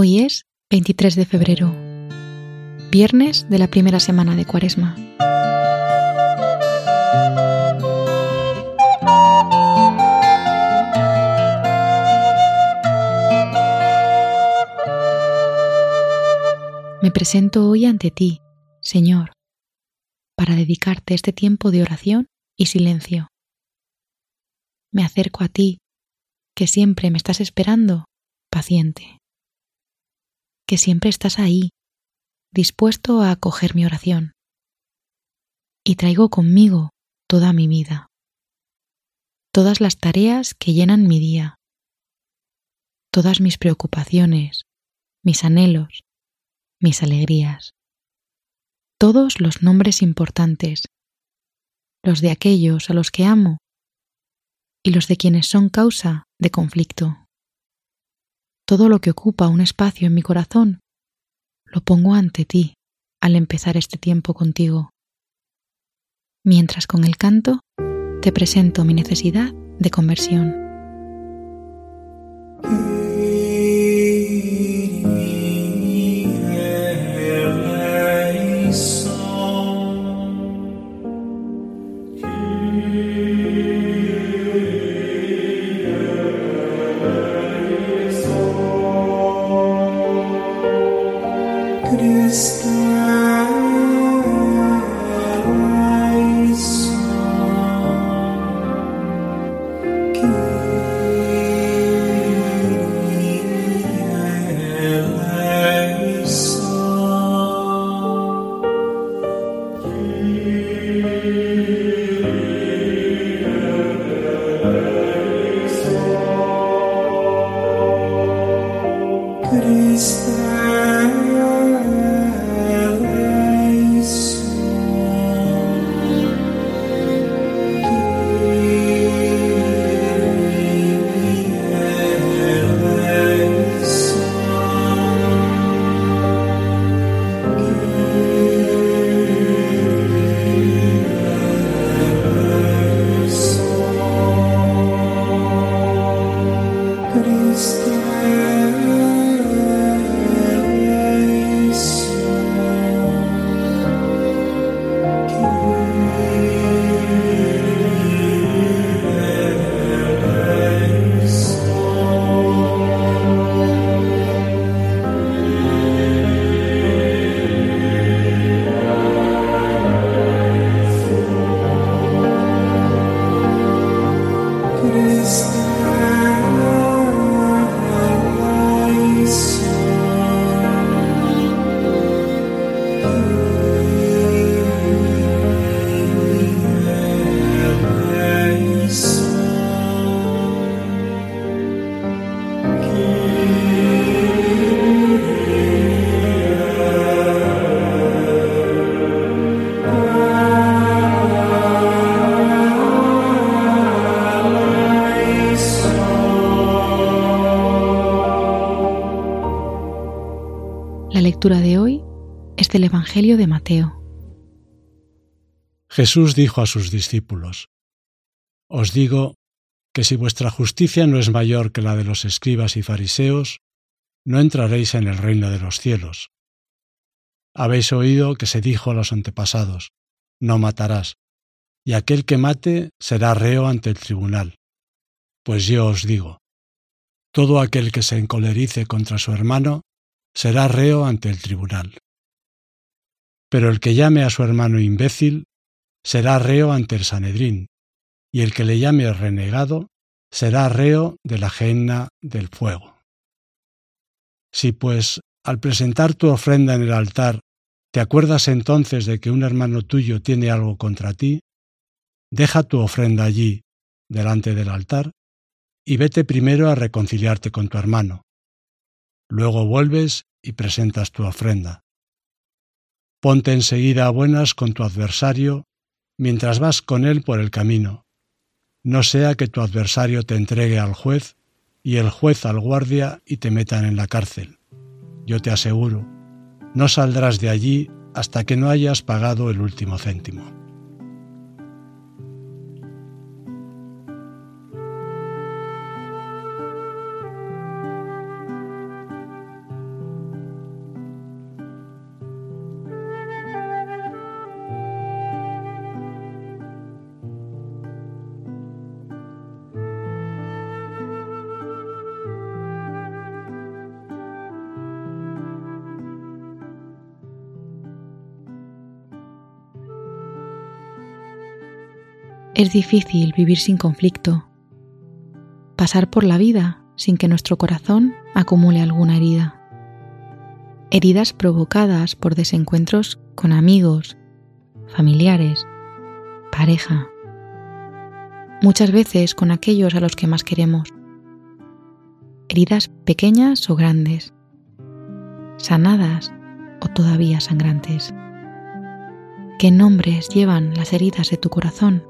Hoy es 23 de febrero, viernes de la primera semana de Cuaresma. Me presento hoy ante ti, Señor, para dedicarte este tiempo de oración y silencio. Me acerco a ti, que siempre me estás esperando, paciente que siempre estás ahí, dispuesto a acoger mi oración. Y traigo conmigo toda mi vida, todas las tareas que llenan mi día, todas mis preocupaciones, mis anhelos, mis alegrías, todos los nombres importantes, los de aquellos a los que amo y los de quienes son causa de conflicto todo lo que ocupa un espacio en mi corazón, lo pongo ante ti al empezar este tiempo contigo. Mientras con el canto te presento mi necesidad de conversión. De Mateo. Jesús dijo a sus discípulos, Os digo que si vuestra justicia no es mayor que la de los escribas y fariseos, no entraréis en el reino de los cielos. Habéis oído que se dijo a los antepasados, No matarás, y aquel que mate será reo ante el tribunal. Pues yo os digo, todo aquel que se encolerice contra su hermano será reo ante el tribunal. Pero el que llame a su hermano imbécil será reo ante el Sanedrín, y el que le llame renegado será reo de la genna del fuego. Si pues, al presentar tu ofrenda en el altar, te acuerdas entonces de que un hermano tuyo tiene algo contra ti, deja tu ofrenda allí, delante del altar, y vete primero a reconciliarte con tu hermano. Luego vuelves y presentas tu ofrenda. Ponte enseguida a buenas con tu adversario mientras vas con él por el camino. No sea que tu adversario te entregue al juez y el juez al guardia y te metan en la cárcel. Yo te aseguro, no saldrás de allí hasta que no hayas pagado el último céntimo. Es difícil vivir sin conflicto, pasar por la vida sin que nuestro corazón acumule alguna herida. Heridas provocadas por desencuentros con amigos, familiares, pareja, muchas veces con aquellos a los que más queremos. Heridas pequeñas o grandes, sanadas o todavía sangrantes. ¿Qué nombres llevan las heridas de tu corazón?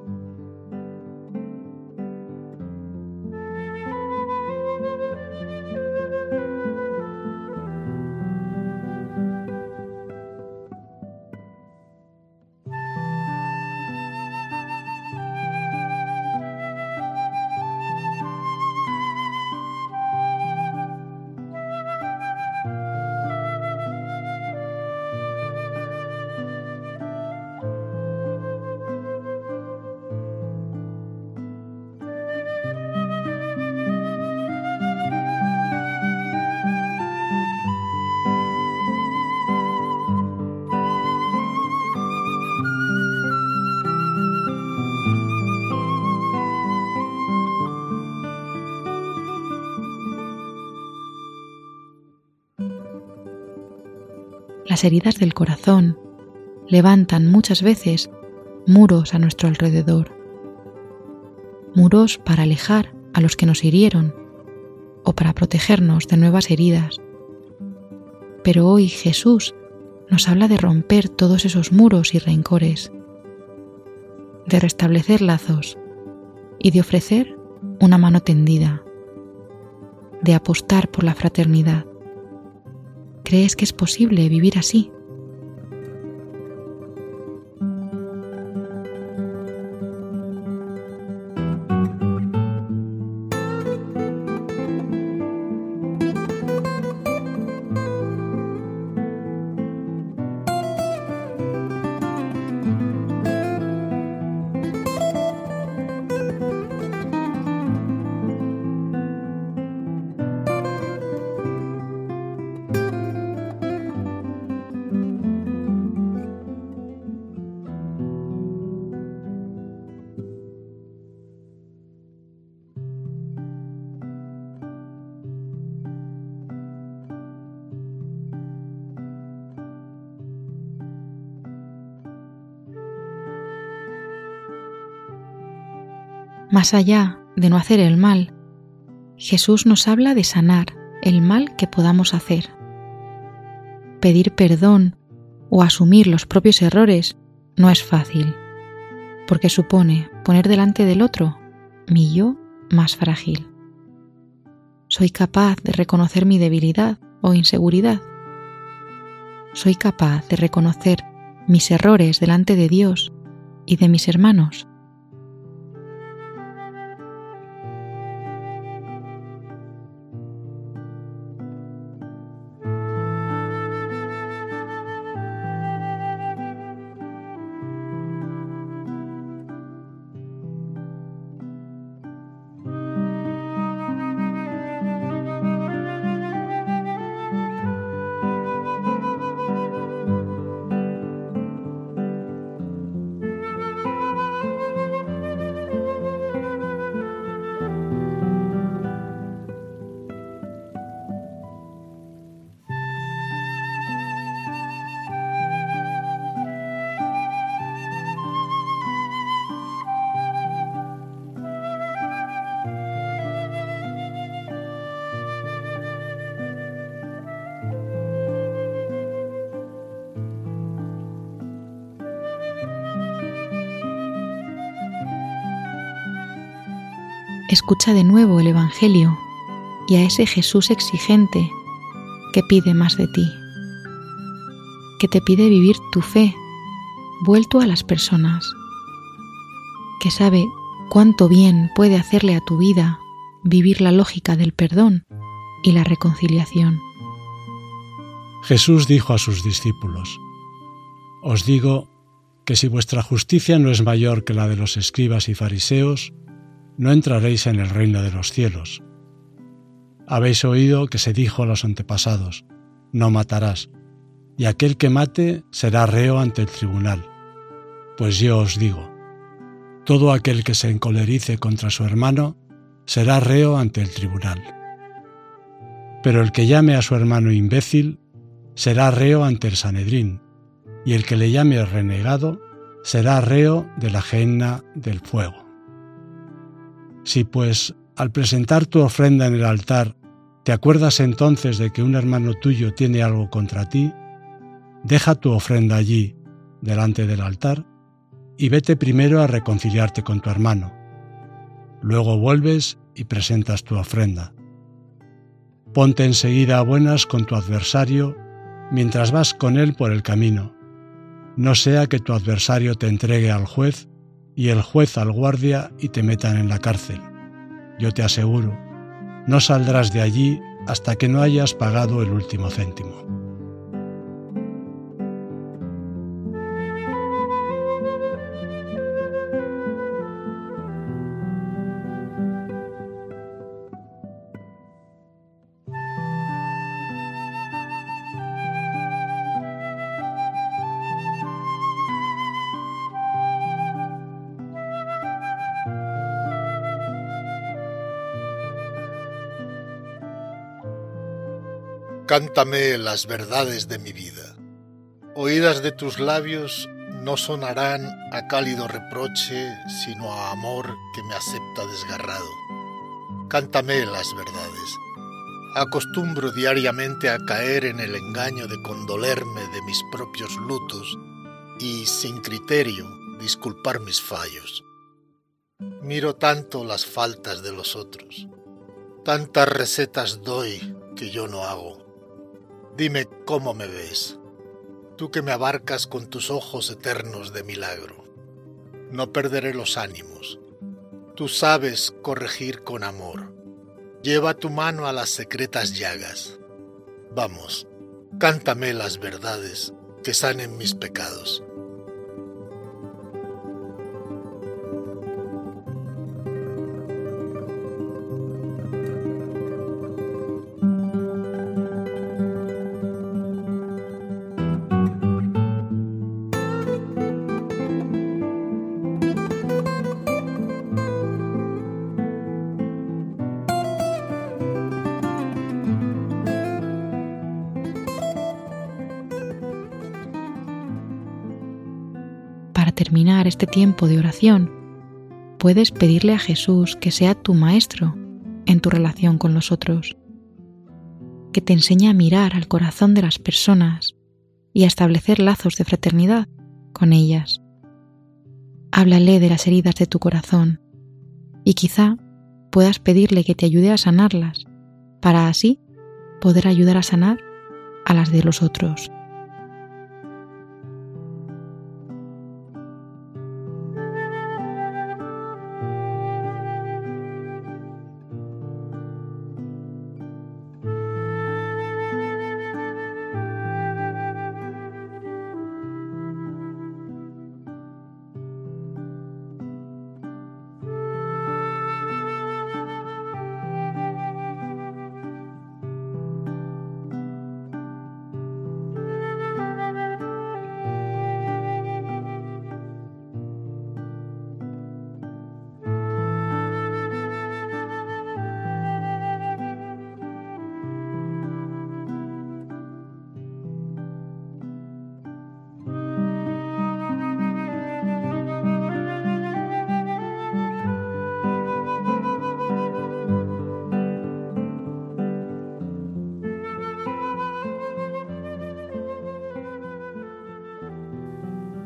Las heridas del corazón levantan muchas veces muros a nuestro alrededor, muros para alejar a los que nos hirieron o para protegernos de nuevas heridas. Pero hoy Jesús nos habla de romper todos esos muros y rencores, de restablecer lazos y de ofrecer una mano tendida, de apostar por la fraternidad. ¿Crees que es posible vivir así? Más allá de no hacer el mal, Jesús nos habla de sanar el mal que podamos hacer. Pedir perdón o asumir los propios errores no es fácil, porque supone poner delante del otro mi yo más frágil. Soy capaz de reconocer mi debilidad o inseguridad. Soy capaz de reconocer mis errores delante de Dios y de mis hermanos. Escucha de nuevo el Evangelio y a ese Jesús exigente que pide más de ti, que te pide vivir tu fe vuelto a las personas, que sabe cuánto bien puede hacerle a tu vida vivir la lógica del perdón y la reconciliación. Jesús dijo a sus discípulos, Os digo que si vuestra justicia no es mayor que la de los escribas y fariseos, no entraréis en el reino de los cielos. Habéis oído que se dijo a los antepasados, no matarás, y aquel que mate será reo ante el tribunal. Pues yo os digo, todo aquel que se encolerice contra su hermano será reo ante el tribunal. Pero el que llame a su hermano imbécil será reo ante el Sanedrín, y el que le llame renegado será reo de la genna del fuego. Si pues al presentar tu ofrenda en el altar te acuerdas entonces de que un hermano tuyo tiene algo contra ti, deja tu ofrenda allí, delante del altar, y vete primero a reconciliarte con tu hermano. Luego vuelves y presentas tu ofrenda. Ponte enseguida a buenas con tu adversario mientras vas con él por el camino. No sea que tu adversario te entregue al juez y el juez al guardia y te metan en la cárcel. Yo te aseguro, no saldrás de allí hasta que no hayas pagado el último céntimo. Cántame las verdades de mi vida. Oídas de tus labios no sonarán a cálido reproche, sino a amor que me acepta desgarrado. Cántame las verdades. Acostumbro diariamente a caer en el engaño de condolerme de mis propios lutos y, sin criterio, disculpar mis fallos. Miro tanto las faltas de los otros. Tantas recetas doy que yo no hago. Dime cómo me ves, tú que me abarcas con tus ojos eternos de milagro. No perderé los ánimos. Tú sabes corregir con amor. Lleva tu mano a las secretas llagas. Vamos, cántame las verdades que sanen mis pecados. Este tiempo de oración, puedes pedirle a Jesús que sea tu maestro en tu relación con los otros, que te enseñe a mirar al corazón de las personas y a establecer lazos de fraternidad con ellas. Háblale de las heridas de tu corazón y quizá puedas pedirle que te ayude a sanarlas para así poder ayudar a sanar a las de los otros.